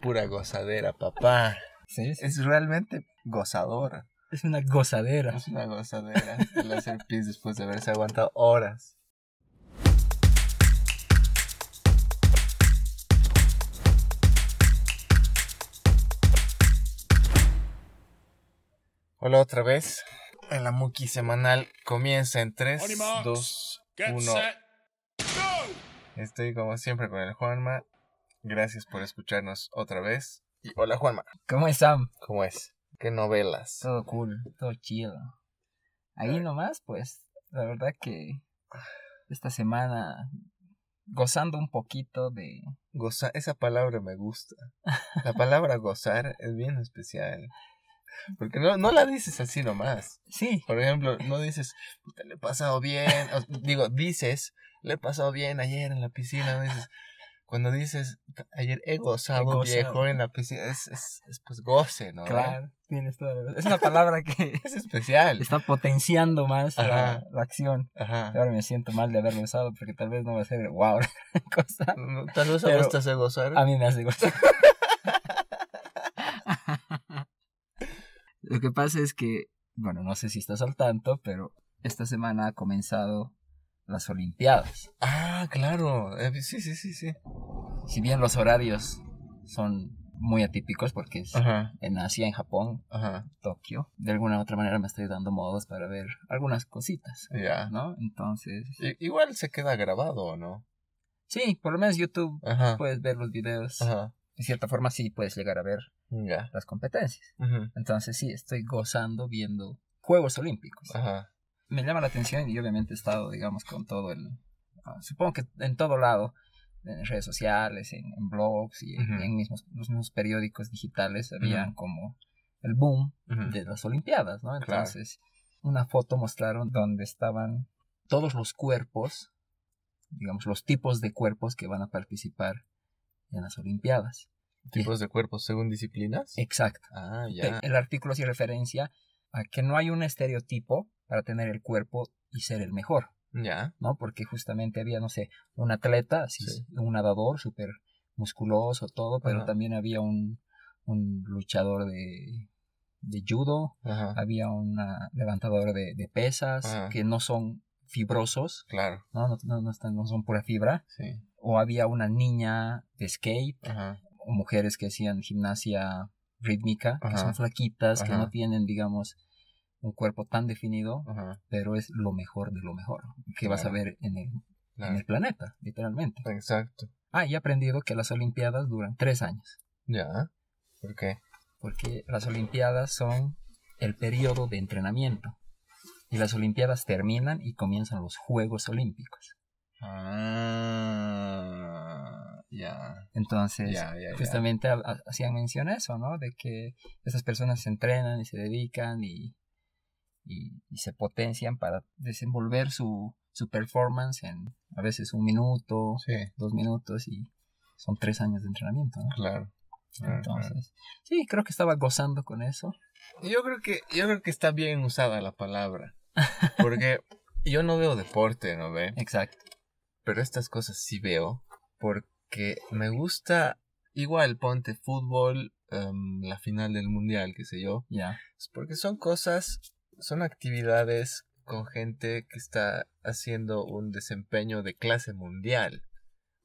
pura gozadera, papá. Sí, sí. Es realmente gozadora. Es una gozadera. Es una gozadera el hacer pis después de haberse aguantado horas. Hola otra vez. En la Muki semanal comienza en 3, 2, 1. Estoy como siempre con el Juanma. Gracias por escucharnos otra vez. Y hola Juanma. ¿Cómo están? ¿Cómo es? ¿Qué novelas? Todo cool, todo chido. Ahí nomás, pues, la verdad que esta semana gozando un poquito de... Gozar, esa palabra me gusta. La palabra gozar es bien especial. Porque no, no la dices así nomás. Sí. Por ejemplo, no dices, le he pasado bien. O, digo, dices, le he pasado bien ayer en la piscina. No dices, cuando dices, ayer he gozado, He gozado. viejo en la piscina, es, es, es, pues goce, ¿no? Claro, tienes toda la verdad. Es una palabra que Es especial. está potenciando más la, la acción. Ajá. Ahora me siento mal de haberlo usado porque tal vez no va a ser wow cosa. No, Tal vez a vos te hace gozar. A mí me hace gozar. Lo que pasa es que, bueno, no sé si estás al tanto, pero esta semana ha comenzado las Olimpiadas. Ah, claro. Eh, sí, sí, sí, sí. Si bien los horarios son muy atípicos porque es Ajá, en Asia, en Japón, ajá. Tokio, de alguna u otra manera me estoy dando modos para ver algunas cositas, Ya. ¿no? Entonces, I- Igual se queda grabado, ¿o no? sí, por lo menos YouTube Ajá. puedes ver los videos. De cierta forma sí puedes llegar a ver Ya. las competencias. Entonces sí, estoy gozando viendo Juegos Olímpicos. Ajá. Me llama la atención y obviamente he estado, digamos, con todo el... ah, supongo que en todo lado, en redes sociales, en, en blogs y en, mismos, los mismos periódicos digitales, habían como el boom de las Olimpiadas, ¿no? Claro. Entonces, una foto mostraron donde estaban todos los cuerpos, digamos, los tipos de cuerpos que van a participar en las Olimpiadas. ¿Tipos de cuerpos según disciplinas? Exacto. Ah, ya. El artículo hace referencia a que no hay un estereotipo para tener el cuerpo y ser el mejor, Ya. ¿no? Porque justamente había, no sé, un atleta, así, Sí. un nadador súper musculoso, todo, pero Ajá. también había un, un luchador de, de judo, Ajá. había un levantador de, de pesas Ajá. que no son fibrosos, Claro. ¿no? No, no, no están- no son pura fibra, Sí. o había una niña de skate, o mujeres que hacían gimnasia rítmica, que son flaquitas, que no tienen, digamos, un cuerpo tan definido, Ajá. pero es lo mejor de lo mejor que vas a ver en el, en el planeta, literalmente. Exacto. Ah, y he aprendido que las Olimpiadas duran tres años, Ya. ¿Por qué? porque las Olimpiadas son el periodo de entrenamiento. Y las Olimpiadas terminan y comienzan los Juegos Olímpicos. Ah. Ya. Entonces, ya, ya. justamente ha- ha- hacían mención a eso, ¿no? De que esas personas se entrenan y se dedican y, y, y se potencian para desenvolver su, su performance en a veces un minuto, Sí. dos minutos y son tres años de entrenamiento, ¿no? Claro. Claro, Entonces, sí, creo que estaba gozando con eso. Yo creo que yo creo que está bien usada la palabra, porque yo no veo deporte, ¿no ve? Exacto. Pero estas cosas sí veo porque me gusta igual ponte fútbol, em, la final del mundial, qué sé yo, Ya. Es porque son cosas, son actividades con gente que está haciendo un desempeño de clase mundial.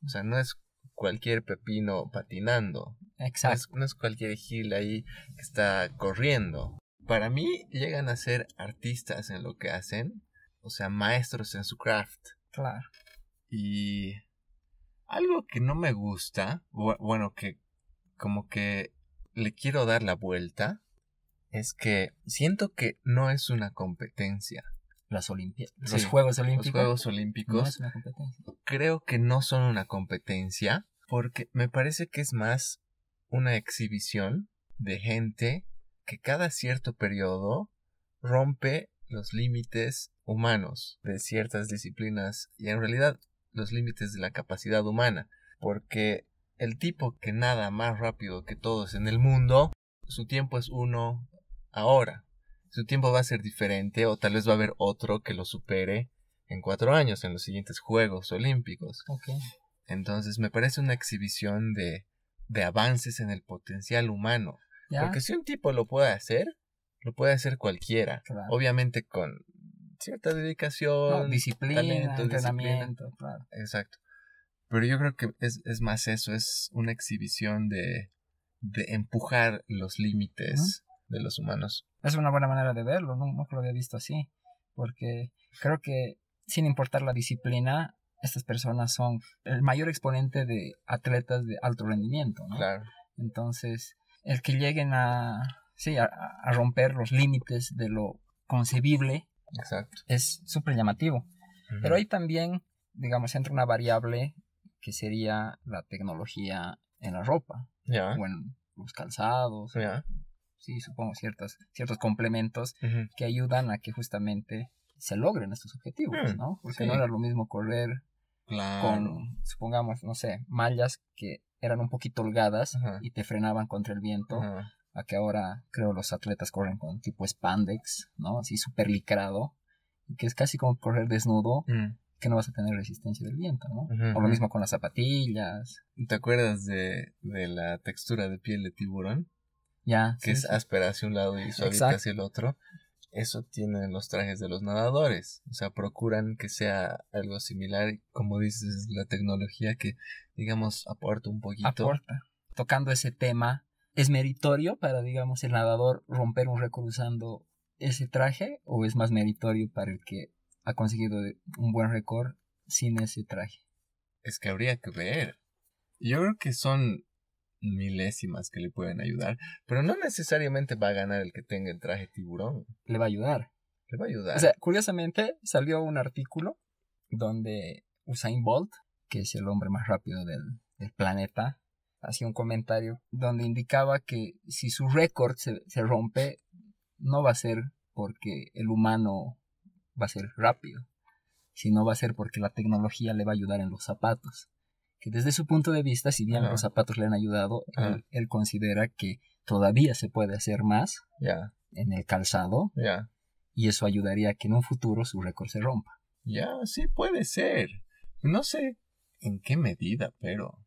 O sea, no es cualquier pepino patinando, no Exacto. es, no es cualquier gil ahí que está corriendo. Para mí llegan a ser artistas en lo que hacen, o sea, maestros en su craft. Claro. Y algo que no me gusta, bu- bueno, que como que le quiero dar la vuelta, es que siento que no es una competencia. Las Olimpiadas. Sí, Los Juegos Los Olímpicos. Juegos No Olímpicos es una competencia. creo que no son una competencia porque me parece que es más una exhibición de gente que cada cierto periodo rompe los límites humanos de ciertas disciplinas y en realidad los límites de la capacidad humana porque el tipo que nada más rápido que todos en el mundo su tiempo es uno ahora su tiempo va a ser diferente o tal vez va a haber otro que lo supere en cuatro años, en los siguientes Juegos Olímpicos. Entonces me parece una exhibición de de avances en el potencial humano. ¿ya? Porque si un tipo lo puede hacer, lo puede hacer cualquiera. Claro. Obviamente con cierta dedicación. No, disciplina, talento, entrenamiento, claro. Exacto. Pero yo creo que es, es más eso, es una exhibición de, de empujar los límites de los humanos. Es una buena manera de verlo, no, nunca lo había visto así, porque creo que sin importar la disciplina, estas personas son el mayor exponente de atletas de alto rendimiento, ¿no? Claro. Entonces, el que lleguen a, sí, a, a romper los límites de lo concebible Exacto. es súper llamativo. Pero hay también, digamos, entra una variable que sería la tecnología en la ropa Ya. o en los calzados, Ya. Sí, supongo ciertos, ciertos complementos que ayudan a que justamente se logren estos objetivos, Mm, ¿no? Porque sí. no era lo mismo correr Claro. con, supongamos, no sé, mallas que eran un poquito holgadas y te frenaban contra el viento, a que ahora creo los atletas corren con tipo spandex, ¿no? Así súper licrado, que es casi como correr desnudo, Mm. que no vas a tener resistencia del viento, ¿no? O lo mismo con las zapatillas, ¿Te acuerdas de, de la textura de piel de tiburón? Ya. Que sí, es sí. áspera hacia un lado y Exacto. hacia el otro. Eso tienen los trajes de los nadadores. O sea, procuran que sea algo similar. Como dices, la tecnología que, digamos, aporta un poquito. aporta. Tocando ese tema, ¿es meritorio para, digamos, el nadador romper un récord usando ese traje o es más meritorio para el que ha conseguido un buen récord sin ese traje? Es que habría que ver. Yo creo que son milésimas que le pueden ayudar. Pero no necesariamente va a ganar el que tenga el traje tiburón. Le va a ayudar. Le va a ayudar. O sea, curiosamente salió un artículo donde Usain Bolt, que es el hombre más rápido del, del planeta, hacía un comentario donde indicaba que si su récord se, se rompe, no va a ser porque el humano va a ser rápido, sino va a ser porque la tecnología le va a ayudar en los zapatos. Que desde su punto de vista, si bien los zapatos le han ayudado, él, él considera que todavía se puede hacer más en el calzado ya. y eso ayudaría a que en un futuro su récord se rompa. Ya, sí puede ser. No sé en qué medida, pero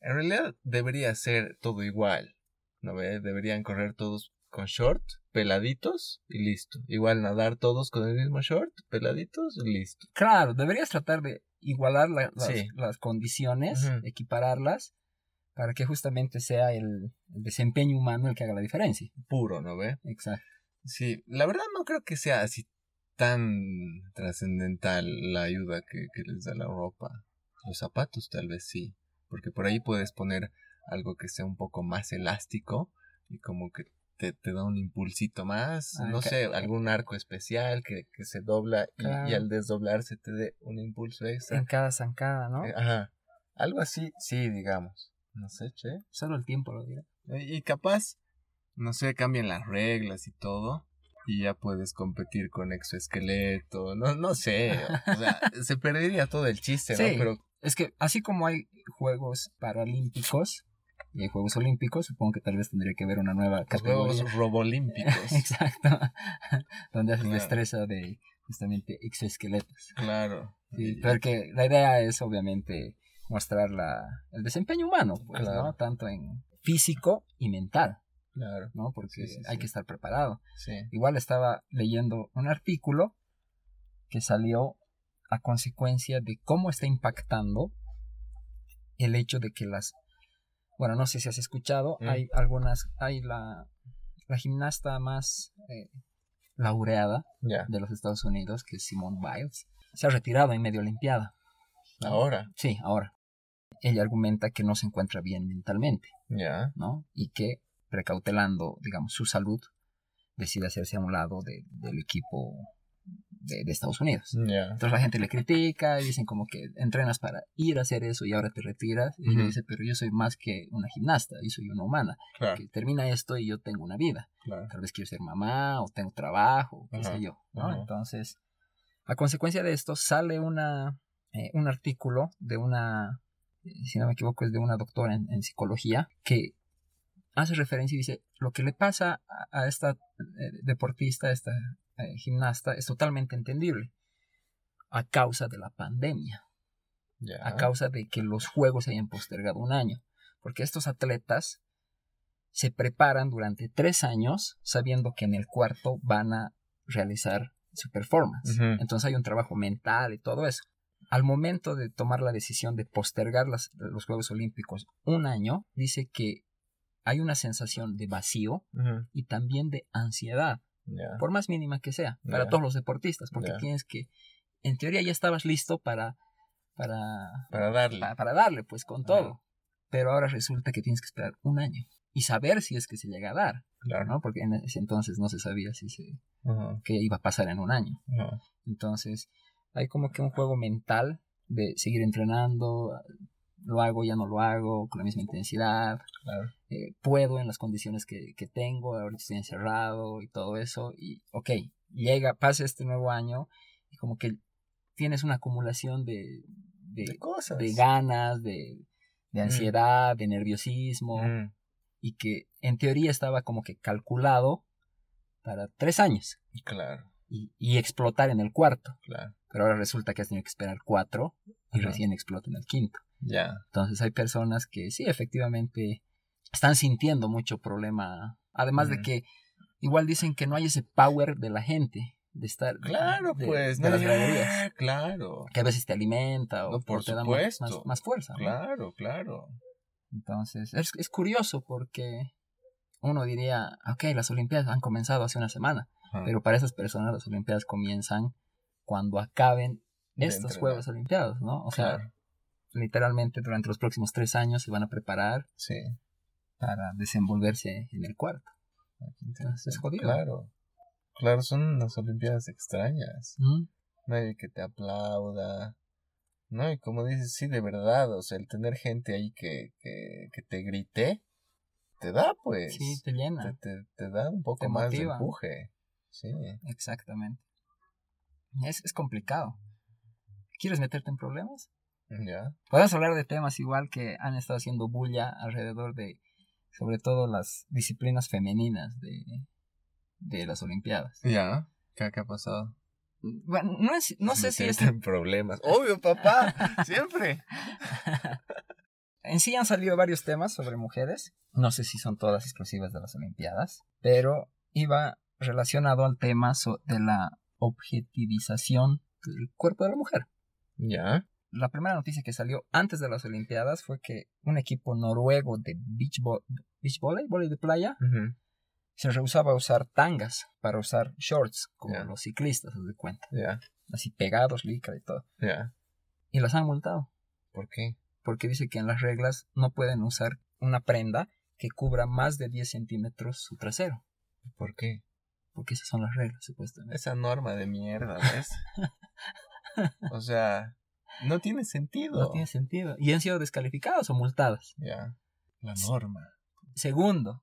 en realidad debería ser todo igual. ¿No ve? Deberían correr todos con short, peladitos y listo. Igual nadar todos con el mismo short, peladitos y listo. Claro, deberías tratar de igualar la- las, Sí. las condiciones, equipararlas, para que justamente sea el, el desempeño humano el que haga la diferencia. Puro, ¿no ve? Exacto. Sí, la verdad no creo que sea así tan trascendental la ayuda que, que les da la ropa. Los zapatos tal vez sí, porque por ahí puedes poner algo que sea un poco más elástico y como que te, te da un impulsito más, Ah, no sé, algún arco especial que, que se dobla y, Claro. y al desdoblarse te dé un impulso extra. En cada zancada, ¿no? Eh, Ajá, algo así, sí, digamos. No sé, che. Solo el tiempo lo dirá. Y y capaz, no sé, cambian las reglas y todo. Y ya puedes competir con exoesqueleto. No, no sé. O sea, se perdería todo el chiste, Sí. ¿no? Pero Es que así como hay Juegos Paralímpicos y hay Juegos Olímpicos, supongo que tal vez tendría que haber una nueva categoría. juegos robolímpicos. Exacto. Donde haces Claro. destreza de justamente exoesqueletos. claro. Sí, porque la idea es obviamente mostrar la, el desempeño humano, pues, Claro. ¿no? Tanto en físico y mental, Claro. ¿no? Porque Sí, sí, hay que estar preparado. Sí. Igual estaba leyendo un artículo que salió a consecuencia de cómo está impactando el hecho de que las bueno no sé si has escuchado Mm. hay algunas hay la la gimnasta más eh, laureada de los Estados Unidos que es Simone Biles se ha retirado en medio olimpiada Ahora. sí ahora ella argumenta que no se encuentra bien mentalmente Ya. ¿no? Y que, precautelando, digamos, su salud, decide hacerse a un lado de- del equipo de, de Estados Unidos. Entonces la gente le critica y dicen como que entrenas para ir a hacer eso y ahora te retiras. Y ella Ujú. dice, pero yo soy más que una gimnasta, yo soy una humana, Claro. que termina esto y yo tengo una vida. Claro. Tal vez quiero ser mamá o tengo trabajo, qué sé yo. Entonces, a consecuencia de esto, sale una, eh, un artículo de una, eh, si no me equivoco, es de una doctora en, en psicología, que hace referencia y dice, lo que le pasa a, a esta eh, deportista, a esta eh, gimnasta, es totalmente entendible a causa de la pandemia, a causa de que los juegos se hayan postergado un año. Porque estos atletas se preparan durante tres años sabiendo que en el cuarto van a realizar su performance. Entonces hay un trabajo mental y todo eso. Al momento de tomar la decisión de postergar las- los Juegos Olímpicos un año, dice que hay una sensación de vacío y también de ansiedad, Por más mínima que sea, para todos los deportistas, porque tienes que, en teoría ya estabas listo para, para, Para darle. pa- para darle, pues con todo. Pero ahora resulta que tienes que esperar un año y saber si es que se llega a dar, Claro. ¿no? Porque en ese entonces no se sabía si se, qué iba a pasar en un año. Entonces, hay como que un juego mental de seguir entrenando, lo hago, ya no lo hago, con la misma intensidad, Claro. eh, puedo en las condiciones que, que tengo, ahorita estoy encerrado y todo eso, y ok, llega, pasa este nuevo año y como que tienes una acumulación de, de, De cosas. de ganas, de, de ansiedad, de nerviosismo, Ujú. y que en teoría estaba como que calculado para tres años Claro, y, y explotar en el cuarto. claro. Pero ahora resulta que has tenido que esperar cuatro y Ajá. recién explota en el quinto. Ya. Entonces hay personas que sí, efectivamente, están sintiendo mucho problema. Además de que igual dicen que no hay ese power de la gente, de estar... Claro, de- pues. de las no, graderías. Claro. Que a veces te alimenta o, No, por te da más, más, supuesto. más fuerza. ¿no? Claro, claro. Entonces, es, es curioso porque uno diría, ok, las Olimpiadas han comenzado hace una semana, pero para esas personas las Olimpiadas comienzan cuando acaben De estos. Juegos Olimpiados, ¿no? O sea, Claro. Literalmente durante los próximos tres años se van a preparar Sí. para desenvolverse en el cuarto. Ah, Entonces, es jodido. Claro. Claro, son unas Olimpiadas extrañas. ¿Mm? Nadie que te aplauda. No, y como dices, sí, de verdad, o sea, el tener gente ahí que, que, que te grite, te da, pues. Sí, te te, llena. te, te da un poco Te más de empuje. Sí. Exactamente. Es, es complicado. ¿Quieres meterte en problemas? Ya. Podemos hablar de temas igual que han estado haciendo bulla alrededor de, sobre todo las disciplinas femeninas de, de las Olimpiadas. Ya. ¿Qué, qué ha pasado? Bueno, no, es, no sé si es... en problemas. Obvio, papá. Siempre. En sí han salido varios temas sobre mujeres. No sé si son todas exclusivas de las Olimpiadas, pero iba relacionado al tema de la objetivización del cuerpo de la mujer. Ya. La primera noticia que salió antes de las Olimpiadas fue que un equipo noruego de beach, vo- beach volley, volley de playa, se rehusaba a usar tangas para usar shorts, como los ciclistas, haz de cuenta. Ya. Así pegados, licra y todo. Ya. Y las han multado, ¿Por qué? porque dice que en las reglas no pueden usar una prenda que cubra más de 10 centímetros su trasero. ¿Por qué? Porque esas son las reglas, supuestamente. Esa norma de mierda, ¿ves? o sea, no tiene sentido. No tiene sentido. Y han sido descalificadas o multadas. Ya. La norma. Segundo,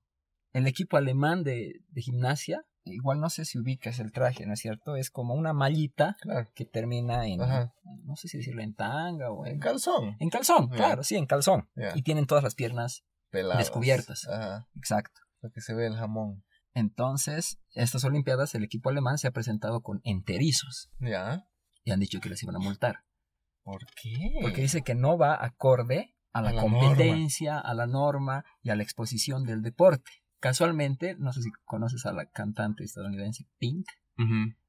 el equipo alemán de, de gimnasia, igual no sé si ubicas el traje, ¿no es cierto? Es como una mallita Claro. que termina en, Ajá. no sé si decirlo en tanga o en, En calzón. en calzón, claro, sí, en calzón. Y tienen todas las piernas, Peladas. descubiertas. Ajá. exacto. Lo que se ve el jamón. Entonces, estas Olimpiadas, el equipo alemán se ha presentado con enterizos Ya. y han dicho que les iban a multar. ¿Por qué? Porque dice que no va acorde a la, A la competencia, a la norma y a la exposición del deporte. Casualmente, no sé si conoces a la cantante estadounidense Pink,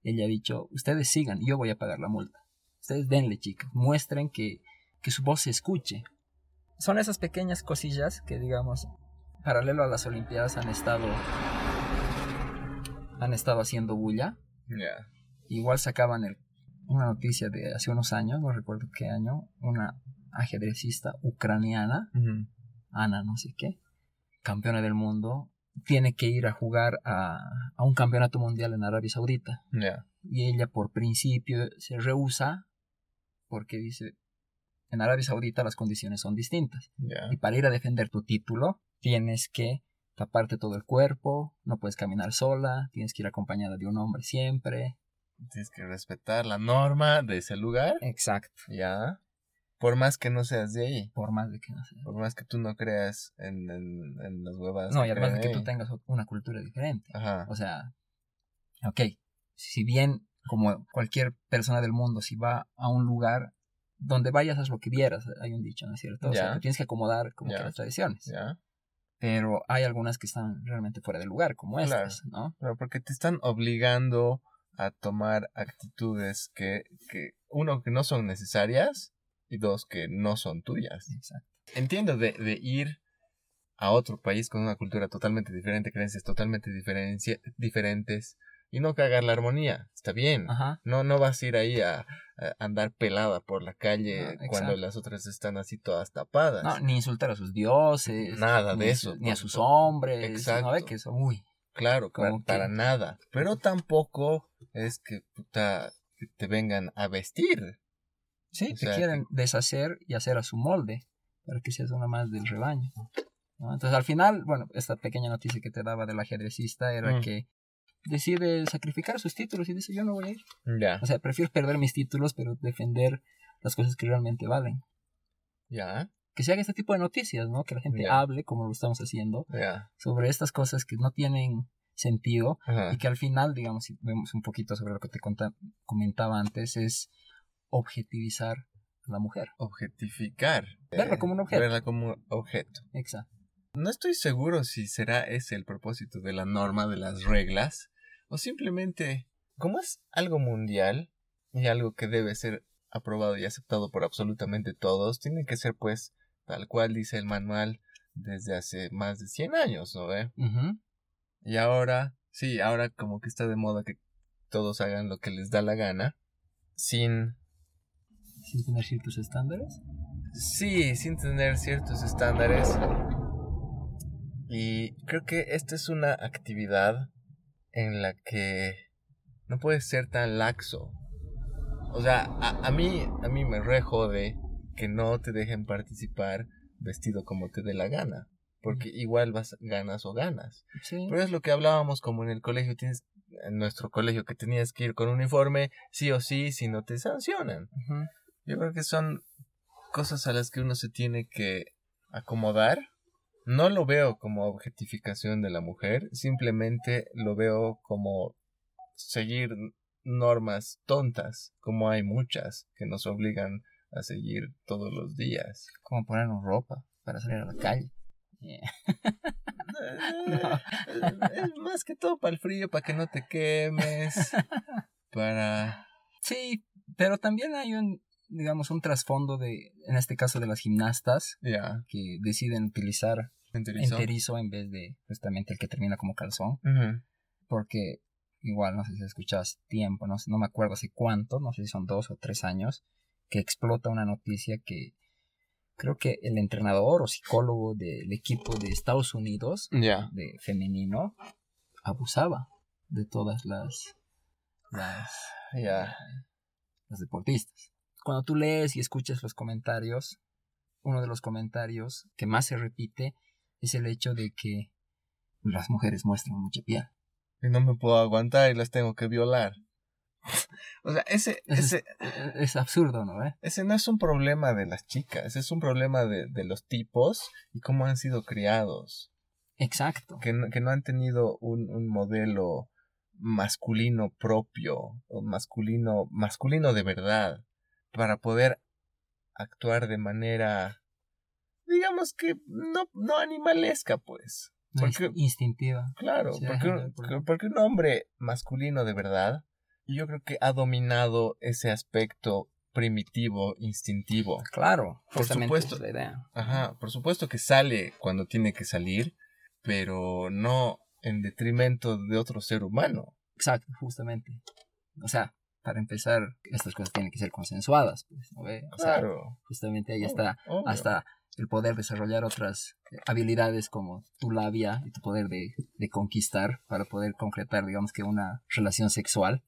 ella ha dicho, ustedes sigan, yo voy a pagar la multa. Ustedes denle, chicas, muestren que, que su voz se escuche. Son esas pequeñas cosillas que, digamos, paralelo a las Olimpiadas han estado han estado haciendo bulla. Ya. Igual sacaban el- una noticia de hace unos años, no recuerdo qué año, una ajedrecista ucraniana. Ana no sé qué, campeona del mundo, tiene que ir a jugar a, a un campeonato mundial en Arabia Saudita. Y ella por principio se rehúsa porque dice, en Arabia Saudita las condiciones son distintas. Y para ir a defender tu título tienes que taparte todo el cuerpo, no puedes caminar sola, tienes que ir acompañada de un hombre siempre. Tienes que respetar la norma de ese lugar. Exacto. Ya. Por más que no seas de ahí. Por más de que no sea. Por más que tú no creas en, en, en las huevas. No, y además de que creen tú ahí. tengas una cultura diferente. Ajá. O sea, ok, si bien como cualquier persona del mundo, si va a un lugar donde vayas haz lo que vieras, hay un dicho, ¿no es cierto? O sea, te tienes que acomodar como que las tradiciones. ¿Ya? Pero hay algunas que están realmente fuera de lugar, como Claro. estas, ¿no? Pero porque te están obligando a tomar actitudes que, que, uno, que no son necesarias y dos, que no son tuyas. Exacto. Entiendo de, de ir a otro país con una cultura totalmente diferente, creencias totalmente diferentes y no cagar la armonía. Está bien. Ajá. No, no vas a ir ahí a, a andar pelada por la calle No, cuando las otras están así todas tapadas. No, ni insultar a sus dioses. Nada de ni eso, su- Ni a sus hombres. Exacto. ¿no ve? Que son, uy. Claro, Como para, que- para nada. Pero tampoco es que puta, te vengan a vestir. Sí, O te sea, quieren deshacer y hacer a su molde para que seas una más del rebaño. ¿no? Entonces, al final, bueno, esta pequeña noticia que te daba del ajedrecista era Mm. que decide sacrificar sus títulos y dice, yo no voy a ir. Ya, O sea, prefiero perder mis títulos, pero defender las cosas que realmente valen. ya, Que se haga este tipo de noticias, ¿no? Que la gente hable, como lo estamos haciendo, sobre estas cosas que no tienen sentido y que al final, digamos, si vemos un poquito sobre lo que te comentaba antes, es objetivizar a la mujer. Objetificar. Verla eh, como un objeto. Verla como objeto. Exacto. No estoy seguro si será ese el propósito de la norma, de las reglas, o simplemente, como es algo mundial y algo que debe ser aprobado y aceptado por absolutamente todos, tiene que ser pues tal cual dice el manual desde hace más de 100 años, ¿no ve? Y ahora, sí, ahora como que está de moda que todos hagan lo que les da la gana, sin, Sin tener ciertos estándares. sí, sin tener ciertos estándares. Y creo que esta es una actividad en la que no puedes ser tan laxo. O sea, a, a mí, a mí me re jode que no te dejen participar vestido como te dé la gana. Porque igual vas, ganas o ganas. Sí. Pero es lo que hablábamos como en el colegio, tienes, en nuestro colegio, que tenías que ir con uniforme, sí o sí, si no te sancionan. Yo creo que son cosas a las que uno se tiene que acomodar. No lo veo como objetificación de la mujer, simplemente lo veo como seguir normas tontas, como hay muchas que nos obligan a seguir todos los días. Como ponernos ropa para salir a la calle. Yeah. Es más que todo para el frío, para que no te quemes, para... Sí, pero también hay un, digamos, un trasfondo de, en este caso de las gimnastas, que deciden utilizar enterizo. enterizo en vez de justamente el que termina como calzón. Porque igual no sé si escuchas tiempo, no, sé- no me acuerdo hace cuánto, no sé si son dos o tres años, que explota una noticia que creo que el entrenador o psicólogo del equipo de Estados Unidos de femenino abusaba de todas las, las, las deportistas. Cuando tú lees y escuchas los comentarios, uno de los comentarios que más se repite es el hecho de que las mujeres muestran mucha piel. Y no me puedo aguantar y las tengo que violar. o sea, ese, Ese ese, es, absurdo, ¿no? ¿Eh? ese no es un problema de las chicas, es un problema de, de los tipos y cómo han sido criados. Exacto. Que no, que no han tenido un, un modelo masculino propio, o masculino, masculino de verdad, para poder actuar de manera, digamos que no, no animalesca, pues. Porque- instintiva. Claro, Sí, porque, porque un hombre masculino de verdad, yo creo que ha dominado ese aspecto primitivo, instintivo. Claro, Por supuesto. es la idea. Ajá, por supuesto que sale cuando tiene que salir, pero no en detrimento de otro ser humano. Exacto, justamente. O sea, para empezar, estas cosas tienen que ser consensuadas, pues, ¿no ve? O sea, Claro. justamente ahí está obvio. hasta el poder desarrollar otras habilidades como tu labia y tu poder de, de conquistar para poder concretar, digamos que una relación sexual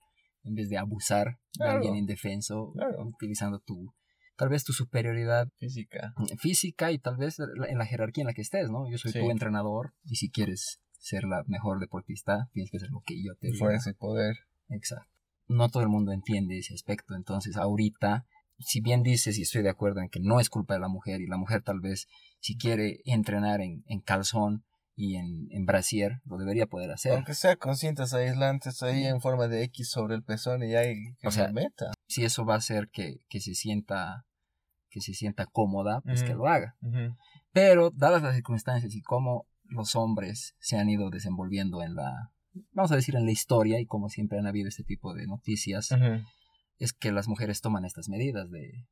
en vez de abusar de alguien indefenso, Claro. utilizando tu, tal vez tu superioridad Física. física y tal vez en la jerarquía en la que estés, ¿no? Yo soy Sí. tu entrenador y si quieres ser la mejor deportista, tienes que hacer lo que yo te diga. Fuerza y poder. Exacto. No todo el mundo entiende ese aspecto, entonces ahorita, si bien dices y estoy de acuerdo en que no es culpa de la mujer y la mujer tal vez si quiere entrenar en, en calzón y en, en brasier, lo debería poder hacer. Aunque sea con cintas aislantes ahí en forma de X sobre el pezón y ahí que O sea, meta. Si eso va a hacer que, que se sienta que se sienta cómoda, pues que lo haga. Pero dadas las circunstancias y cómo los hombres se han ido desenvolviendo en la, vamos a decir, en la historia y como siempre han habido este tipo de noticias, es que las mujeres toman estas medidas de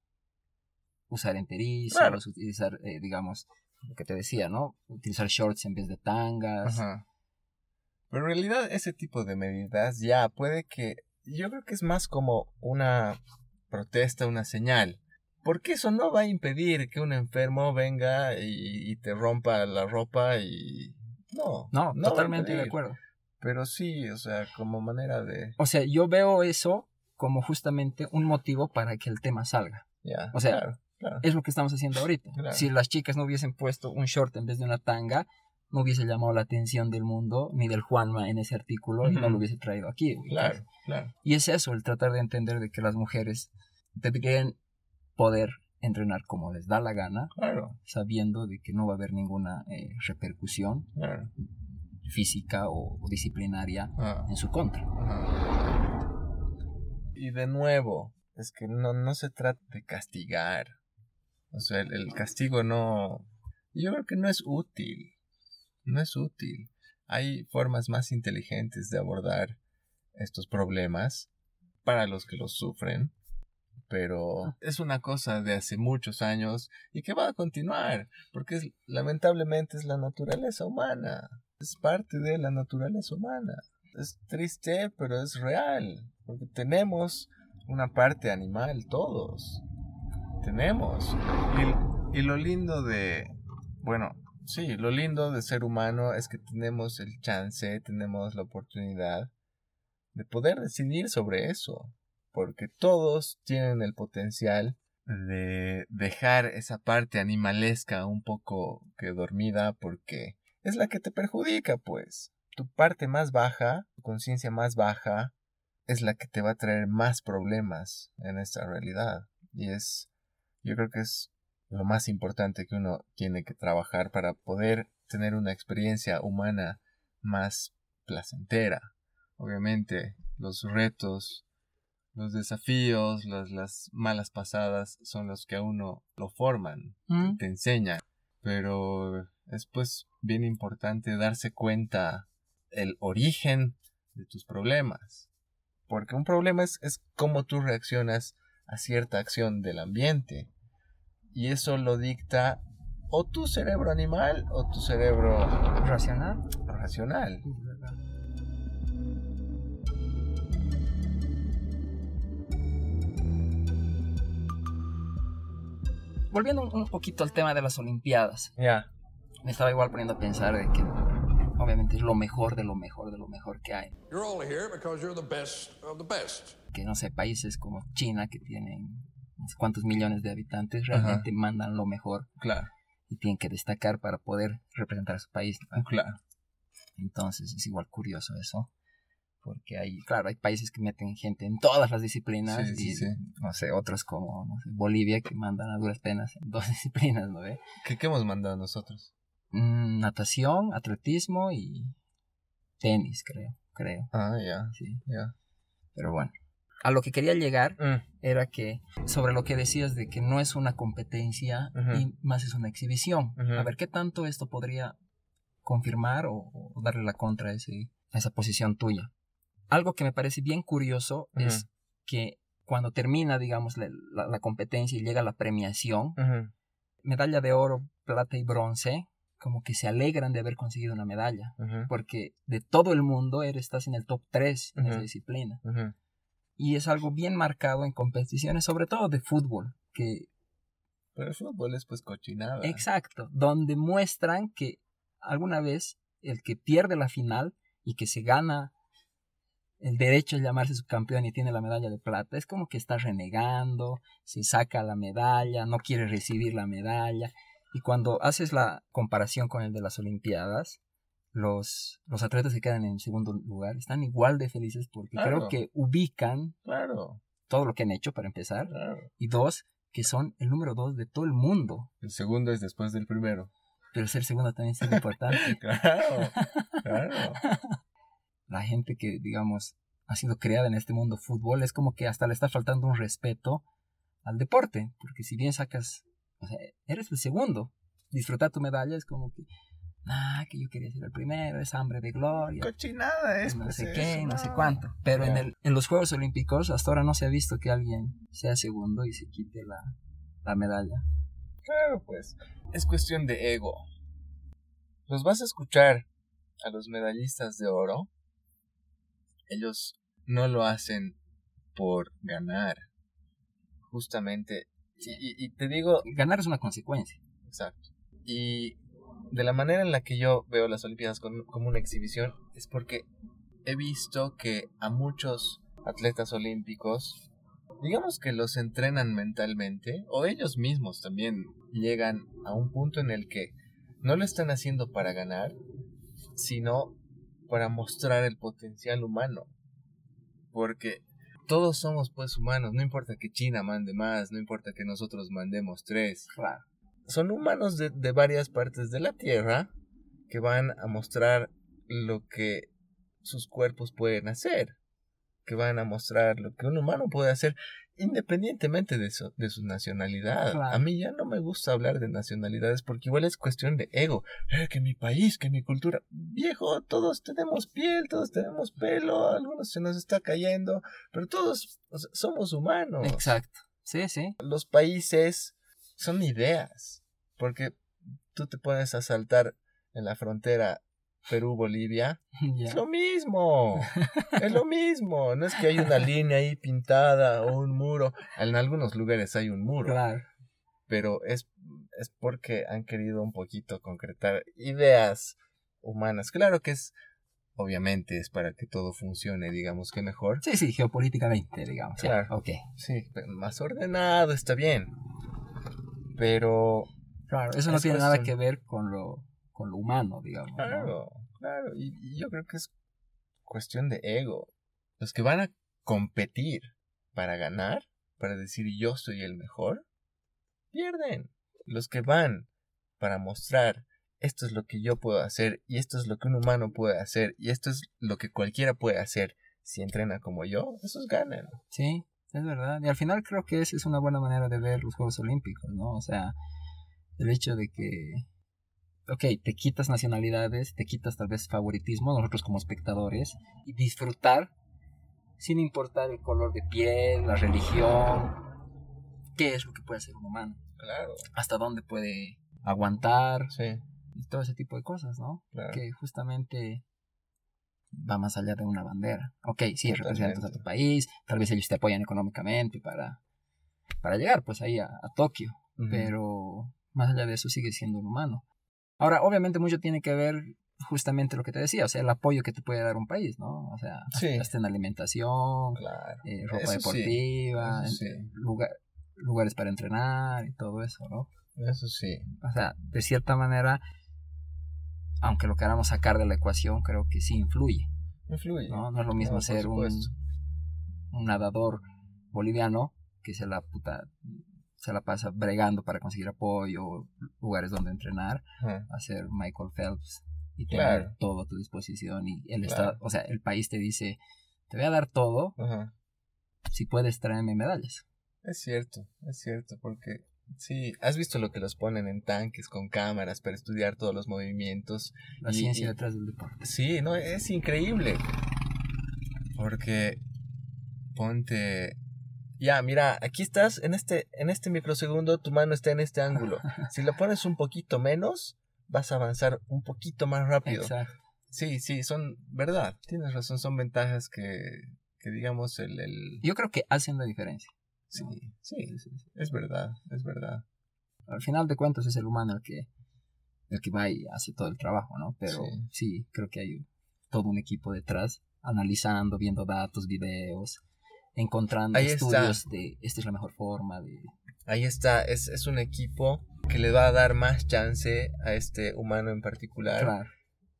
usar enterizos, Claro. utilizar, eh, digamos, lo que te decía, ¿no? Utilizar shorts en vez de tangas. Ajá. Pero en realidad ese tipo de medidas ya puede que... Yo creo que es más como una protesta, una señal. Porque eso no va a impedir que un enfermo venga y, y te rompa la ropa y... No, No, totalmente de acuerdo. Pero sí, o sea, como manera de... O sea, yo veo eso como justamente un motivo para que el tema salga. Ya, O sea, claro, claro. Es lo que estamos haciendo ahorita. Claro. Si las chicas no hubiesen puesto un short en vez de una tanga, no hubiese llamado la atención del mundo ni del Juanma en ese artículo y no lo hubiese traído aquí. Claro, claro. Y es eso, el tratar de entender de que las mujeres deberían poder entrenar como les da la gana, Claro, sabiendo de que no va a haber ninguna eh, repercusión claro. física o, o disciplinaria Ah, en su contra. Y de nuevo, es que no, no se trata de castigar. O sea, el, el castigo no... Yo creo que no es útil. No es útil. Hay formas más inteligentes de abordar estos problemas para los que los sufren. Pero es una cosa de hace muchos años y que va a continuar, porque es- lamentablemente es la naturaleza humana, es parte de la naturaleza humana. Es triste, pero es real, porque tenemos una parte animal todos. Tenemos. Y, y lo lindo de, bueno, sí, lo lindo de ser humano es que tenemos el chance, tenemos la oportunidad de poder decidir sobre eso porque todos tienen el potencial de dejar esa parte animalesca un poco que dormida porque es la que te perjudica, pues. Tu parte más baja, tu conciencia más baja, es la que te va a traer más problemas en esta realidad. Y es, yo creo que es lo más importante que uno tiene que trabajar para poder tener una experiencia humana más placentera. Obviamente, los retos los desafíos, las, las malas pasadas son los que a uno lo forman, ¿Mm? te enseñan. Pero es pues bien importante darse cuenta el origen de tus problemas. Porque un problema es, es cómo tú reaccionas a cierta acción del ambiente. Y eso lo dicta o tu cerebro animal o tu cerebro ¿Racional? racional. Volviendo un, poquito al tema de las Olimpiadas. Ya. me estaba igual poniendo a pensar de que obviamente es lo mejor de lo mejor de lo mejor que hay. You're all here because you're the best of the best. Que no sé, países como China que tienen no sé cuántos millones de habitantes realmente mandan lo mejor Claro, y tienen que destacar para poder representar a su país. ¿no? claro. Entonces es igual curioso eso. Porque hay, claro, hay países que meten gente en todas las disciplinas Sí, sí, y, sí. no sé, otros como no sé, Bolivia que mandan a duras penas en dos disciplinas, ¿no ve? ¿Qué, qué hemos mandado nosotros? Mm, natación, atletismo y tenis, creo, creo, Ah, ya, sí. ya. Pero bueno, a lo que quería llegar Mm, era que sobre lo que decías de que no es una competencia Ujú. y más es una exhibición. A ver, ¿qué tanto esto podría confirmar o, o darle la contra a, ese, a esa posición tuya? Algo que me parece bien curioso es que cuando termina, digamos, la, la- la competencia y llega la premiación, medalla de oro, plata y bronce, como que se alegran de haber conseguido una medalla. Porque de todo el mundo eres, estás en el top 3 en esa disciplina. Y es algo bien marcado en competiciones, sobre todo de fútbol, que Pero el fútbol es pues cochinada. exacto, donde muestran que alguna vez el que pierde la final y que se gana el derecho a llamarse subcampeón y tiene la medalla de plata, es como que está renegando, se saca la medalla, no quiere recibir la medalla. Y cuando haces la comparación con el de las Olimpiadas, los, los atletas que quedan en segundo lugar están igual de felices porque Claro. creo que ubican Claro, todo lo que han hecho para empezar. claro. Y dos, que son el número dos de todo el mundo. El segundo es después del primero. Pero ser segundo también es importante. Claro, claro. La gente que, digamos, ha sido creada en este mundo fútbol es como que hasta le está faltando un respeto al deporte, porque si bien sacas, o sea, eres el segundo, disfrutar tu medalla es como que, ah, que yo quería ser el primero, es hambre de gloria. Cochinada es. no pues, sé qué, no sé cuánto. Pero en, el, en los Juegos Olímpicos hasta ahora no se ha visto que alguien sea segundo y se quite la, la medalla. Claro, pues. Es cuestión de ego. Los vas a escuchar a los medallistas de oro. Ellos no lo hacen por ganar. Justamente. Y, y- y te digo, Ganar es una consecuencia. Exacto. Y de la manera en la que yo veo las Olimpiadas como una exhibición es porque he visto que a muchos atletas olímpicos, digamos que los entrenan mentalmente, o ellos mismos también llegan a un punto en el que no lo están haciendo para ganar, sino para mostrar el potencial humano. Porque todos somos pues humanos, no importa que China mande más, no importa que nosotros mandemos tres, Claro. Son humanos de, de varias partes de la Tierra que van a mostrar lo que sus cuerpos pueden hacer, que van a mostrar lo que un humano puede hacer independientemente de su, de su nacionalidad. Claro. A mí ya no me gusta hablar de nacionalidades porque igual es cuestión de ego. Eh, que mi país, que mi cultura. Viejo, todos tenemos piel, todos tenemos pelo, algunos se nos está cayendo, pero todos o sea, somos humanos Exacto. Sí, sí. los países son ideas, porque tú te pones a saltar en la frontera Perú-Bolivia, es lo mismo, es lo mismo, no es que hay una línea ahí pintada o un muro, en algunos lugares hay un muro, Claro. pero es, es porque han querido un poquito concretar ideas humanas, claro que es, obviamente es para que todo funcione, digamos que mejor, Sí, sí, geopolíticamente, digamos. Claro. Ok. sí, más ordenado, está bien, pero Claro, eso no Es tiene nada que ver con lo, con lo humano, digamos. ¿no? Claro, claro. Y, y yo creo que es cuestión de ego. Los que van a competir para ganar, para decir yo soy el mejor, pierden. Los que van para mostrar esto es lo que yo puedo hacer y esto es lo que un humano puede hacer y esto es lo que cualquiera puede hacer si entrena como yo, esos ganan. Sí, es verdad. Y al final creo que esa es una buena manera de ver los Juegos Olímpicos, ¿no? O sea, el hecho de que, ok, te quitas nacionalidades, te quitas tal vez favoritismo, nosotros como espectadores, y disfrutar sin importar el color de piel, la religión, qué es lo que puede hacer un humano, Claro, hasta dónde puede aguantar sí, y todo ese tipo de cosas, ¿no? claro. que justamente va más allá de una bandera. Ok, sí, Totalmente. representas a tu país, tal vez ellos te apoyan económicamente para, para llegar pues ahí a, a Tokio, pero más allá de eso sigue siendo un humano. Ahora, obviamente mucho tiene que ver justamente lo que te decía, o sea, el apoyo que te puede dar un país, ¿no? O sea, Sí. hasta en alimentación, Claro. eh, ropa Eso deportiva, en- sí. lugar- lugares para entrenar y todo eso, ¿no? Eso sí. O sea, de cierta manera, aunque lo queramos sacar de la ecuación, creo que sí influye. Influye. No, no es lo mismo No, ser un, un nadador boliviano que se la puta se la pasa bregando para conseguir apoyo, lugares donde entrenar, Ajá. a ser Michael Phelps y tener Claro. todo a tu disposición y el Claro. estado, o sea, el país te dice, te voy a dar todo si puedes traerme medallas. Es cierto, es cierto, porque sí, has visto lo que los ponen en tanques con cámaras para estudiar todos los movimientos. La Y- ciencia y- detrás del deporte. Sí, no, es increíble. Porque ponte ya, mira, aquí estás en este en este microsegundo, tu mano está en este ángulo. Si lo pones un poquito menos, vas a avanzar un poquito más rápido. Exacto. Sí, sí, son verdad. Tienes razón, son ventajas que que digamos el, el... Yo creo que hacen la diferencia. Sí, sí, es verdad, es verdad. al final de cuentas es el humano el que el que va y hace todo el trabajo, ¿no? Pero Sí. sí, creo que hay todo un equipo detrás analizando, viendo datos, videos, encontrando Ahí está. estudios de esta es la mejor forma de Ahí está, es, es un equipo que le va a dar más chance a este humano en particular claro.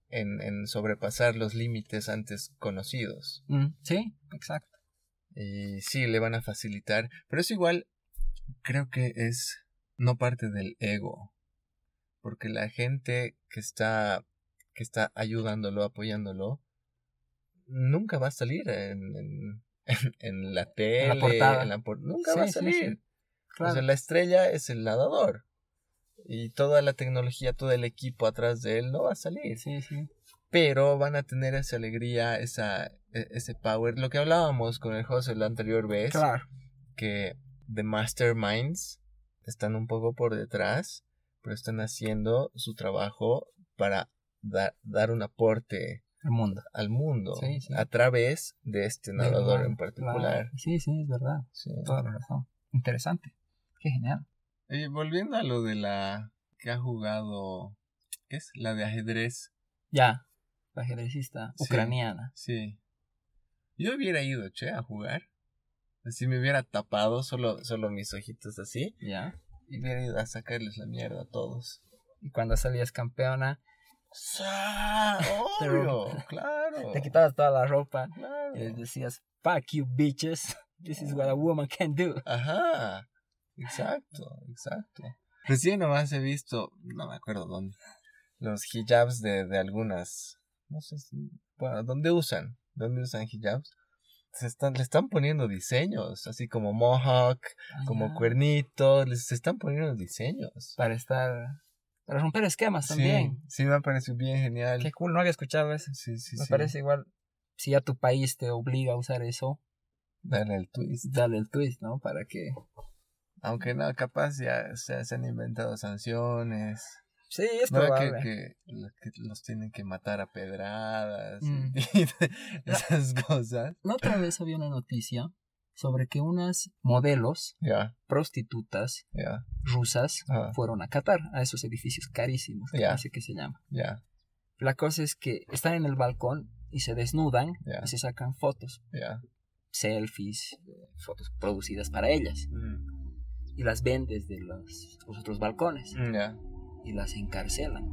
en, en sobrepasar los límites antes conocidos. Mm, sí, exacto. Y sí, le van a facilitar, pero es igual, creo que es no parte del ego, porque la gente que está, que está ayudándolo, apoyándolo, nunca va a salir en, en, en la tele, portada. en la por- nunca Sí, va a salir. sí. O Claro. sea, la estrella es el nadador. Y toda la tecnología, todo el equipo atrás de él no va a salir. Sí, sí. Pero van a tener esa alegría, esa, e- ese power. Lo que hablábamos con el José la anterior vez. Claro. que The Masterminds están un poco por detrás, pero están haciendo su trabajo para da- dar un aporte El mundo. al mundo Sí, sí. a través de este Claro, en particular. claro. Sí, sí, es verdad. Sí. Toda la razón. Interesante. Qué genial. Y volviendo a lo de la que ha jugado, ¿qué es? La de ajedrez. Ya. La ajedrecista Sí. ucraniana. Sí. Yo hubiera ido, che, a jugar. Si me hubiera tapado solo, solo mis ojitos así, Ya. y hubiera ido a sacarles la mierda a todos. Y cuando salías campeona, Obvio, claro. te quitabas toda la ropa Claro. y les decías, fuck you bitches. This is what a woman can do. Ajá. Exacto, exacto. Recién nomás he visto, no me acuerdo dónde, los hijabs de, de algunas, no sé, si- bueno, ¿dónde usan? ¿Dónde usan hijabs? Se están, le están poniendo diseños, así como mohawk, Ah, como ya. cuernito, les están poniendo diseños. Para estar. Para romper esquemas también. Sí, sí me parecido bien genial. Qué cool, no había escuchado eso. Sí, sí, Me sí. parece igual. Si ya tu país te obliga a usar eso, Dale el twist. dale el twist, ¿no? Para que. Aunque no, capaz ya se, se han inventado sanciones. Sí, es No, probable. que, que los tienen que matar a pedradas Mm. y esas cosas. La otra vez había una noticia sobre que unas modelos Ya, prostitutas ya, rusas Ah. fueron a Qatar, a esos edificios carísimos, que Ya. no sé qué se llama. La cosa es que están en el balcón y se desnudan y se sacan fotos, selfies, fotos producidas para ellas. Mm, Y las ven desde los, los otros balcones Ya, y las encarcelan.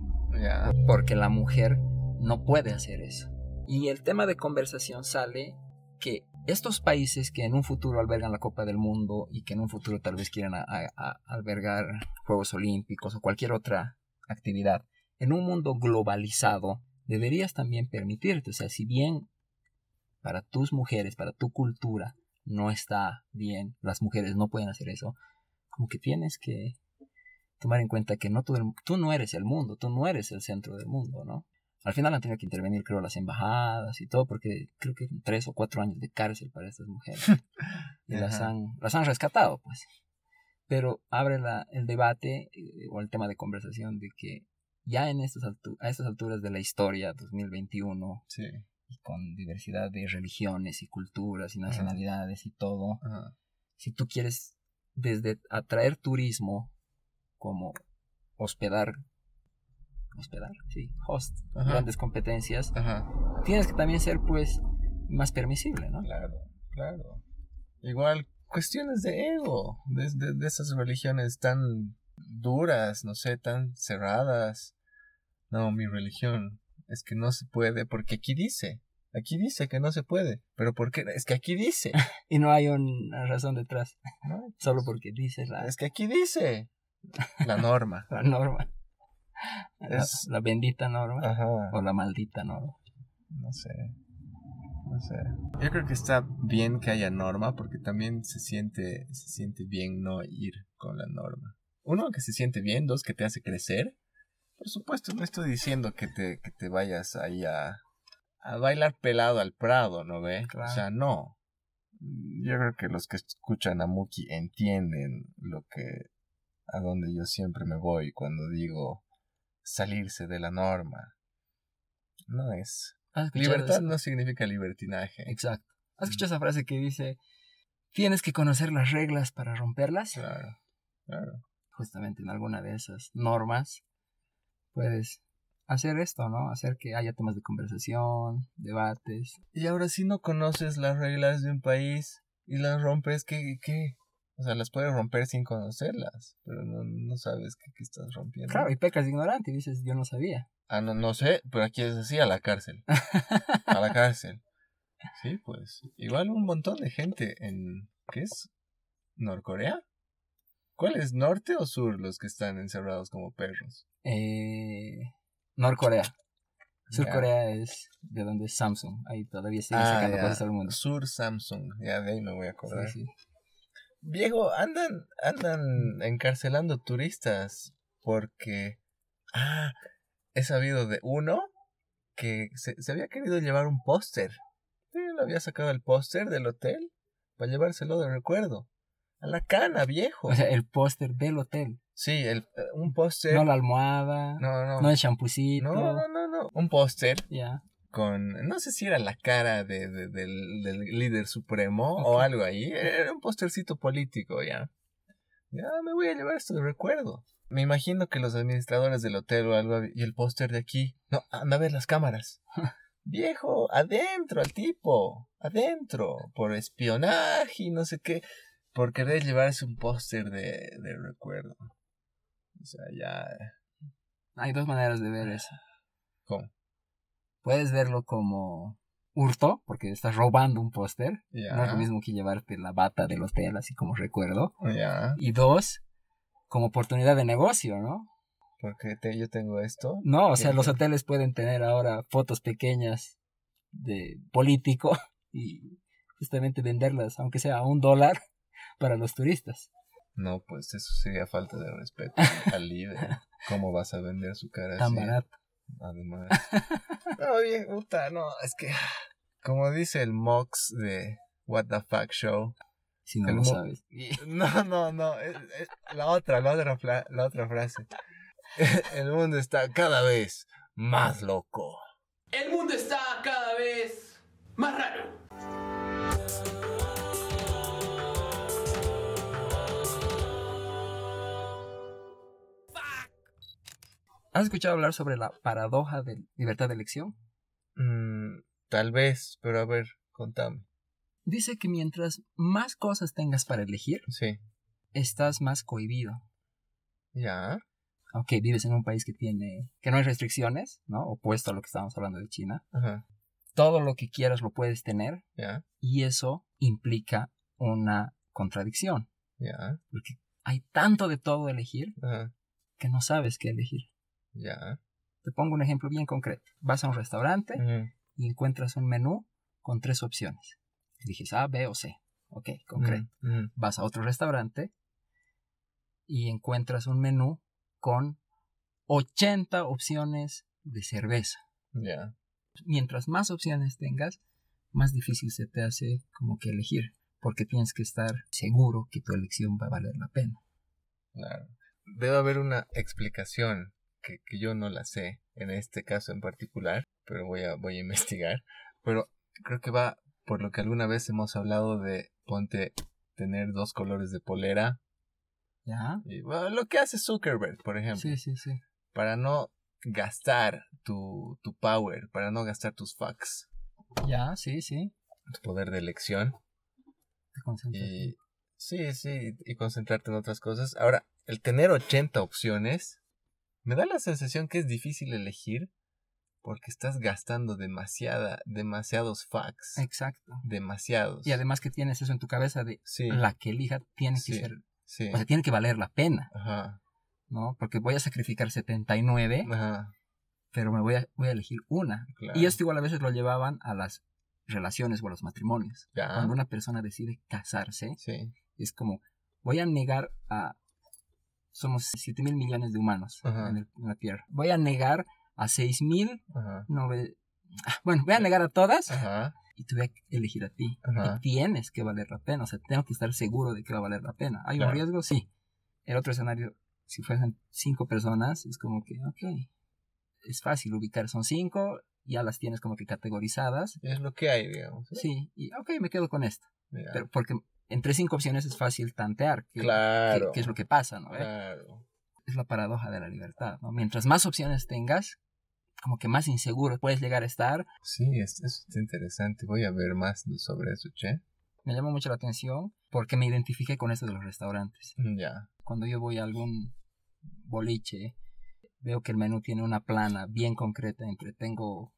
Porque la mujer no puede hacer eso. Y el tema de conversación sale que estos países que en un futuro albergan la Copa del Mundo y que en un futuro tal vez quieran a- a- a- albergar Juegos Olímpicos o cualquier otra actividad, en un mundo globalizado deberías también permitirte, o sea, si bien para tus mujeres, para tu cultura, no está bien, las mujeres no pueden hacer eso, como que tienes que tomar en cuenta que no todo el- tú no eres el mundo, tú no eres el centro del mundo, ¿no? Al final han tenido que intervenir, creo, las embajadas y todo, porque creo que tres o cuatro años de cárcel para estas mujeres. y las han, las han rescatado, pues. Pero abre la, el debate eh, o el tema de conversación de que ya en estas a estas alturas de la historia, 2021, Sí. y con diversidad de religiones y culturas y nacionalidades y todo, Ajá. si tú quieres desde atraer turismo como hospedar hospedar sí host Ajá. grandes competencias Ajá. tienes que también ser pues más permisible no Claro, claro. Igual, cuestiones de ego, de, de- de esas religiones tan duras, no sé, tan cerradas. No, mi religión es que no se puede porque aquí dice, aquí dice que no se puede, pero ¿por qué? Es que aquí dice, y no hay una razón detrás ¿no? solo porque dices la, Es que aquí dice la norma. la norma la, Es- la bendita norma Ajá. o la maldita norma No sé. No sé. Yo creo que está bien que haya norma porque también se siente, se siente bien no ir con la norma. Uno, que se siente bien. Dos, que te hace crecer. Por supuesto, no estoy diciendo que te, que te vayas ahí a, a bailar pelado al Prado, ¿no ve? Claro. O sea, no. Yo creo que los que escuchan a Muki entienden lo que a donde yo siempre me voy cuando digo salirse de la norma. No es ¿Has escuchado Libertad no significa libertinaje. exacto ¿has escuchado esa frase que dice tienes que conocer las reglas para romperlas Claro, claro. justamente en alguna de esas normas, puedes hacer esto, ¿no? Hacer que haya temas de conversación, debates. Y ahora si no conoces las reglas de un país y las rompes, ¿qué? qué? O sea, las puedes romper sin conocerlas, pero no, no sabes qué, qué estás rompiendo. Claro, y pecas de ignorante y dices, yo no sabía. Ah, no, no sé, pero aquí es así, a la cárcel. A la cárcel. Sí, pues. Igual un montón de gente en... ¿Qué es? ¿Norcorea? ¿Cuál es? ¿Norte o sur los que están encerrados como perros? Eh, Norcorea. Sur. Corea es de donde es Samsung. Ahí todavía siguen Ah, sacando ya. cosas al mundo. Sur Samsung. Ya de ahí me voy a acordar. Sí, sí. Viejo, andan, andan encarcelando turistas porque, ah, he sabido de uno que se, se había querido llevar un póster. Sí, le había sacado el póster del hotel para llevárselo de recuerdo. A la cana, viejo. O sea, el póster del hotel. sí, el, un póster. No la almohada, no, no, no. el champucito. No, no, no, no. Un póster Ya. Con, no sé si era la cara de, de- del, del líder supremo o algo ahí. Era un póstercito político, ya. Ya me voy a llevar esto de recuerdo. Me imagino que los administradores del hotel o algo, y el póster de aquí. No, anda a ver las cámaras. Viejo, adentro al tipo, adentro, por espionaje y no sé qué, por querer llevarse un póster de, de recuerdo. O sea, ya... Hay dos maneras de ver eso. ¿Cómo? Puedes verlo como hurto, porque estás robando un póster. No es lo mismo que llevarte la bata del hotel, así como recuerdo. Y dos, como oportunidad de negocio, ¿no? Porque te- yo tengo esto. No, o sea, los hoteles pueden tener ahora fotos pequeñas de político y justamente venderlas, aunque sea a un dólar, para los turistas. No, pues eso sería falta de respeto al líder. ¿Cómo vas a vender su cara Tan así? barato. Además. No, bien, puta, no, es que. Como dice el Mox de What the Fuck Show. Si no lo sabes. No, no, no. es- es la otra, la otra, fla- la otra frase. El mundo está cada vez más loco. El mundo está cada vez más raro. ¿Has escuchado hablar sobre la paradoja de libertad de elección? Mm, tal vez, pero a ver, contame. Dice que mientras más cosas tengas para elegir, Sí. estás más cohibido. Ya. Aunque vives en un país que tiene, que no hay restricciones, ¿no? Opuesto a lo que estábamos hablando de China. Ajá. Todo lo que quieras lo puedes tener Ya. y eso implica una contradicción. Ya. Porque hay tanto de todo elegir Ajá. que no sabes qué elegir. Ya. Te pongo un ejemplo bien concreto. Vas a un restaurante y encuentras un menú con tres opciones. Eliges A, B o C. Ok, concreto. Vas a otro restaurante y encuentras un menú con 80 opciones de cerveza. Ya. Mientras más opciones tengas, más difícil se te hace como que elegir, porque tienes que estar seguro que tu elección va a valer la pena. Claro. Debe haber una explicación que, que yo no la sé en este caso en particular, pero voy a, voy a investigar. Pero creo que va por lo que alguna vez hemos hablado de ponte tener dos colores de polera. ¿Ya? Y, bueno, lo que hace Zuckerberg, por ejemplo, Sí, sí, sí. para no gastar tu, tu power, para no gastar tus fucks, Ya, sí, sí. tu poder de elección. Te concentras. Y sí, sí, y concentrarte en otras cosas. Ahora, el tener 80 opciones, me da la sensación que es difícil elegir porque estás gastando demasiada, demasiados facts. Exacto. Demasiados. Y además que tienes eso en tu cabeza de sí, la que elija tiene que Sí. ser, sí. o sea, tiene que valer la pena, Ajá, ¿no? Porque voy a sacrificar 79, ajá, pero me voy a, voy a elegir una. claro. Y esto igual a veces lo llevaban a las relaciones o a los matrimonios. Ya, Cuando una persona decide casarse, es como, voy a negar a... Somos 7 mil millones de humanos en, el- en la Tierra. Voy a negar a 6 mil... nove- ah, Bueno, voy a negar a todas ajá, y te voy a elegir a ti. Ajá. Y tienes que valer la pena. O sea, tengo que estar seguro de que va a valer la pena. ¿Hay Claro. un riesgo? Sí. El otro escenario, si fuesen cinco personas, es como que, ok, es fácil ubicar. Son cinco, ya las tienes como que categorizadas. es lo que hay, digamos. ¿eh? Sí, y ok, me quedo con esta. Ya, Pero porque entre cinco opciones es fácil tantear qué, claro, qué- qué es lo que pasa, ¿no? ¿Eh? claro. Es la paradoja de la libertad, ¿no? Mientras más opciones tengas, como que más inseguro puedes llegar a estar. Sí, es, es interesante. Voy a ver más sobre eso, che. Me llamó mucho la atención porque me identifiqué con esto de los restaurantes. Ya, Cuando yo voy a algún boliche, veo que el menú tiene una plana bien concreta entre tengo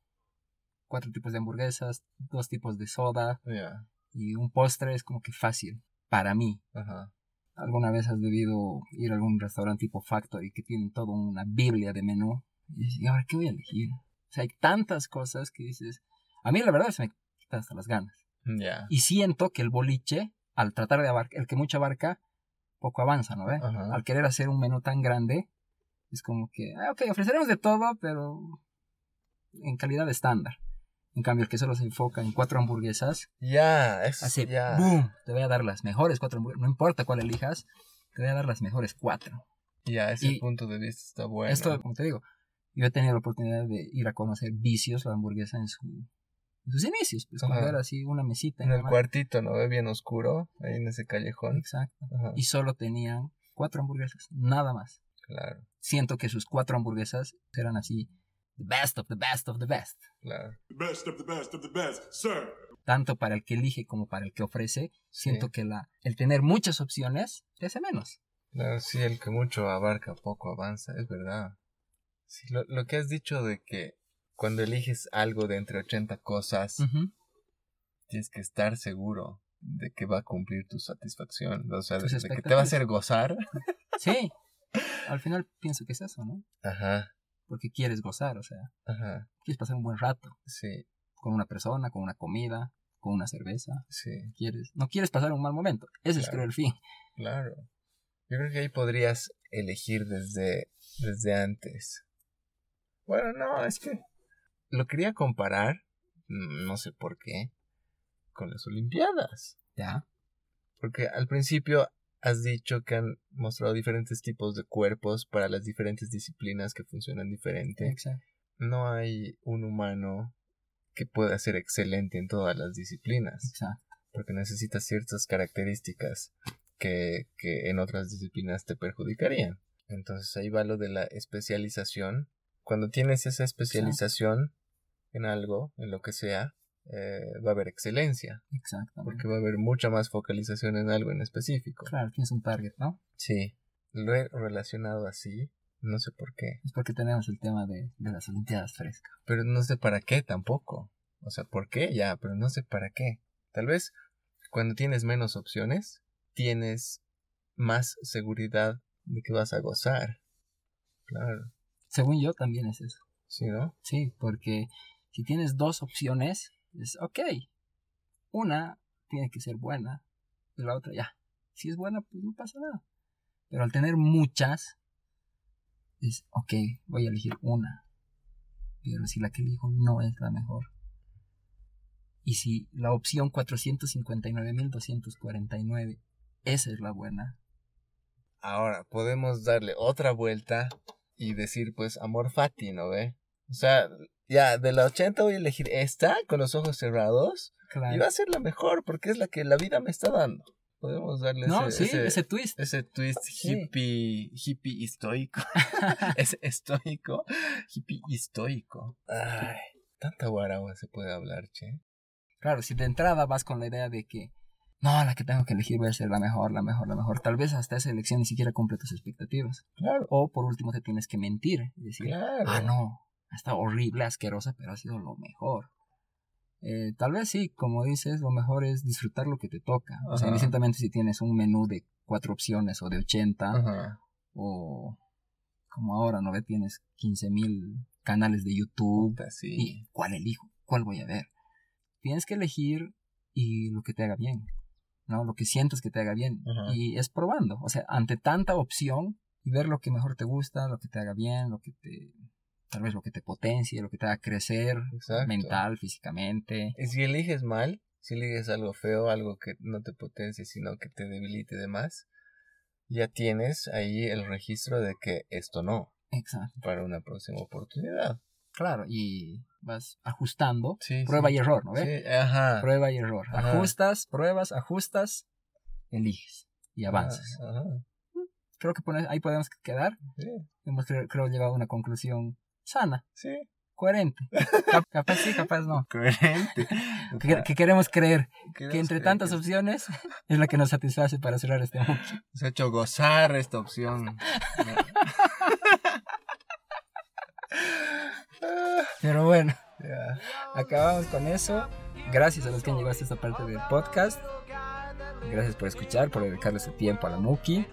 cuatro tipos de hamburguesas, dos tipos de soda ya, y un postre es como que fácil para mí. ajá. ¿Alguna vez has debido ir a algún restaurante tipo Factory que tienen toda una biblia de menú? Y dices, ¿y ahora qué voy a elegir? O sea, hay tantas cosas que dices... A mí la verdad se me quita hasta las ganas. Ya. Y siento que el boliche al tratar de abarcar, el que mucho abarca, poco avanza, ¿no? Ajá. Al querer hacer un menú tan grande, es como que, ah, ok, ofreceremos de todo, pero en calidad estándar. En cambio, el que solo se enfoca en cuatro hamburguesas, Ya, eso así, ya. ¡boom! Te voy a dar las mejores cuatro hamburguesas, no importa cuál elijas, te voy a dar las mejores cuatro. Ya, ese Y- punto de vista está bueno. Esto, como te digo, yo he tenido la oportunidad de ir a conocer Vicios, la hamburguesa, en, su, en sus inicios, pues Ajá. cuando era así una mesita. en y el más. cuartito, ¿no? Bien oscuro, ahí en ese callejón. Exacto. Ajá, Y solo tenían cuatro hamburguesas, nada más. claro, Siento que sus cuatro hamburguesas eran así, the best of the best of the best. claro. The best of the best of the best, sir. Tanto para el que elige como para el que ofrece. Sí. Siento que la, el tener muchas opciones te hace menos. Claro, sí, el que mucho abarca, poco avanza, es verdad. Sí, lo, lo que has dicho de que cuando eliges algo de entre 80 cosas, Ujú. tienes que estar seguro de que va a cumplir tu satisfacción, o sea, de, que te va a hacer gozar. Sí. Al final pienso que es eso, ¿no? Ajá, Porque quieres gozar, o sea, ajá, quieres pasar un buen rato sí, con una persona, con una comida, con una cerveza. sí, Quieres, no quieres pasar un mal momento. Ese es creo el fin. claro. Yo creo que ahí podrías elegir desde, desde antes. Bueno, no, es que lo quería comparar, mm, no sé por qué, con las Olimpiadas. Ya. Porque al principio has dicho que han mostrado diferentes tipos de cuerpos para las diferentes disciplinas que funcionan diferente. Exacto. No hay un humano que pueda ser excelente en todas las disciplinas, Exacto. porque necesitas ciertas características que, que en otras disciplinas te perjudicarían. Entonces ahí va lo de la especialización. Cuando tienes esa especialización en algo, en lo que sea, eh, va a haber excelencia Exactamente. porque va a haber mucha más focalización en algo en específico. Claro, tienes un target, ¿no? Sí, lo he relacionado así, no sé por qué, Es porque tenemos el tema de, de las Olimpiadas frescas. pero no sé para qué tampoco. O sea, ¿por qué? Ya, pero no sé para qué. Tal vez cuando tienes menos opciones, tienes más seguridad de que vas a gozar. Claro, Según yo, también es eso. ¿sí, no? Sí, porque si tienes dos opciones, es ok. Una tiene que ser buena y la otra ya. Si es buena, pues no pasa nada. Pero al tener muchas, es ok, voy a elegir una. Pero si la que elijo no es la mejor. Y si la opción 459.249, esa es la buena. Ahora, podemos darle otra vuelta y decir, pues, amor fati, ¿no ve? O sea, ya, de la 80 voy a elegir esta con los ojos cerrados Claro. y va a ser la mejor porque es la que la vida me está dando. Podemos darle No, ese, sí, ese, ese, twist. ese twist Sí. hippie, hippie estoico. ese estoico, hippie estoico. Ay, tanta guaragua se puede hablar, che. Claro, si de entrada vas con la idea de que no, la que tengo que elegir va a ser la mejor, la mejor, la mejor, tal vez hasta esa elección ni siquiera cumple tus expectativas. Claro, O por último te tienes que mentir y decir, claro. ah, no, está horrible, asquerosa, pero ha sido lo mejor. Eh, tal vez sí, como dices, lo mejor es disfrutar lo que te toca. O sea, indistintamente si tienes un menú de cuatro opciones o de 80 Ajá. o como ahora, ¿no ve? Tienes 15.000 canales de YouTube. Puta, sí. ¿Y cuál elijo? ¿Cuál voy a ver? Tienes que elegir y lo que te haga bien, ¿no? Lo que sientas que te haga bien. Ajá. Y es probando. O sea, ante tanta opción y ver lo que mejor te gusta, lo que te haga bien, lo que te... Tal vez lo que te potencie, lo que te haga crecer Exacto. mental, físicamente. Y si eliges mal, si eliges algo feo, algo que no te potencie, sino que te debilite y demás, ya tienes ahí el registro de que esto no, Exacto. para una próxima oportunidad. Claro, y vas ajustando. Sí, Prueba sí. y error, ¿no ves? Sí, ajá. Prueba y error. Ajá. Ajustas, pruebas, ajustas, eliges y avanzas. Ajá, ajá, Creo que pone- ahí podemos quedar. Sí, Hemos, creo, creo, llegado a una conclusión sana, sí. coherente. Cap- capaz sí, capaz no. Coherente. Que, que queremos creer que entre creer tantas que opciones es la que nos satisface para cerrar este mundo. Se ha hecho gozar esta opción. Pero bueno, acabamos con eso. Gracias a los que han llegado hasta esta parte del podcast. Gracias por escuchar, por dedicarle este tiempo a la Muki.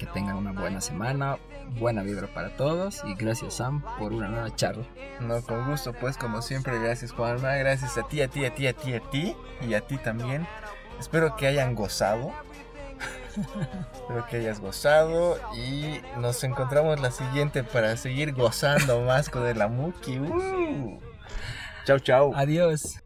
Que tengan una buena semana, buena vibra para todos. Y gracias, Sam, por una nueva charla. No, con gusto, pues como siempre, gracias Juanma, gracias a ti, a ti, a ti, a ti, a ti y a ti también. Espero que hayan gozado. Espero que hayas gozado y nos encontramos la siguiente para seguir gozando más con el Amuki. Uh. Chau, chau. Adiós.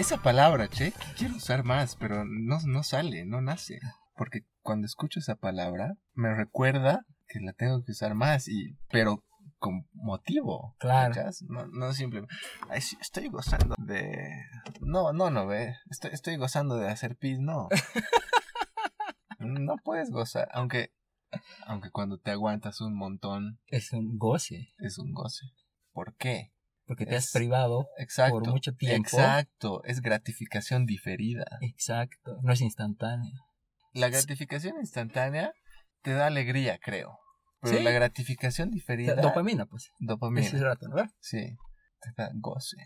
Esa palabra, che, quiero usar más, pero no, no sale, no nace. Porque cuando escucho esa palabra, me recuerda que la tengo que usar más, y pero con motivo. Claro. ¿cachas? No, no simplemente. Estoy gozando de. No, no, no, ve. Estoy, estoy gozando de hacer pis, no. no puedes gozar. Aunque, aunque cuando te aguantas un montón, Es un goce. es un goce. ¿Por qué? Porque te has privado Exacto. por mucho tiempo. Exacto. Es gratificación diferida. Exacto. No es instantáneo. La gratificación instantánea te da alegría, creo. Pero Sí. la gratificación O diferida. sea, dopamina, pues. Dopamina. Ese rato, ¿verdad? Sí. Te da goce.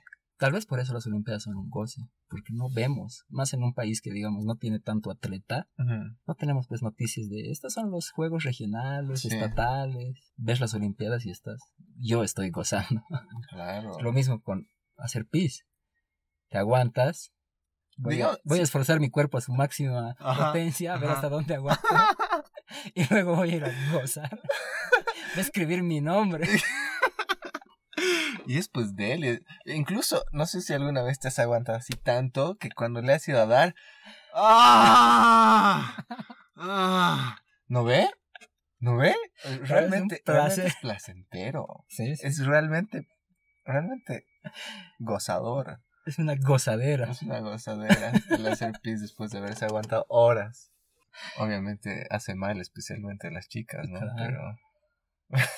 Tal vez por eso las Olimpiadas son un goce. Porque no vemos. Más en un país que, digamos, no tiene tanto atleta. No tenemos, pues, noticias de estos son los juegos regionales, Sí. estatales. Ves las Olimpiadas y estás. Yo estoy gozando. Claro. Lo mismo con hacer pis. Te aguantas. Voy, a, voy a esforzar mi cuerpo a su máxima Ajá, potencia, a ver ajá. hasta dónde aguanto. y luego voy a ir a gozar. Voy a escribir mi nombre. Y es pues de él. y- Incluso, no sé si alguna vez te has aguantado así tanto que cuando le has ido a dar. ¡Ah! ¡Ah! ¿No ve? ¿No ve? Realmente, placer. realmente es placentero. Sí, sí. Es realmente, realmente gozador. Es una gozadera. Es una gozadera el hacer pis después de haberse aguantado horas. Obviamente hace mal, especialmente a las chicas, ¿no? Claro. Pero.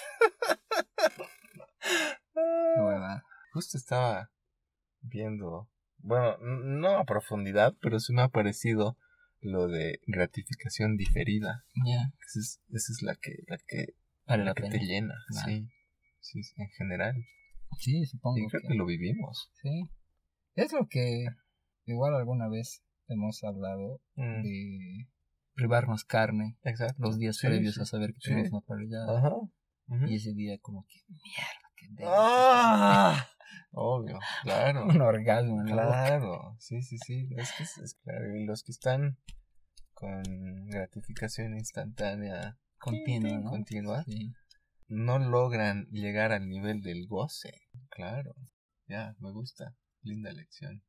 Qué hueva. Justo estaba viendo, bueno, no a profundidad, pero sí me ha parecido lo de gratificación diferida. Ya, Esa es, esa es la que, la que, vale la la que pena. te llena, Claro. sí. Sí, en general. Sí, supongo Y creo que, que lo vivimos. sí. Es lo que igual alguna vez hemos hablado Mm, de privarnos carne Exacto. los días Sí, previos sí. a saber que Sí. tenemos una parrillada. Ajá. Ujú. Y ese día como que, mierda, ¡Ah! Obvio, claro. Un orgasmo. Claro, sí, sí, sí. Es que es, es claro. Y los que están con gratificación instantánea Continua, ¿no? continua Sí. no logran llegar al nivel del goce. Claro. Ya, me gusta. Linda lección.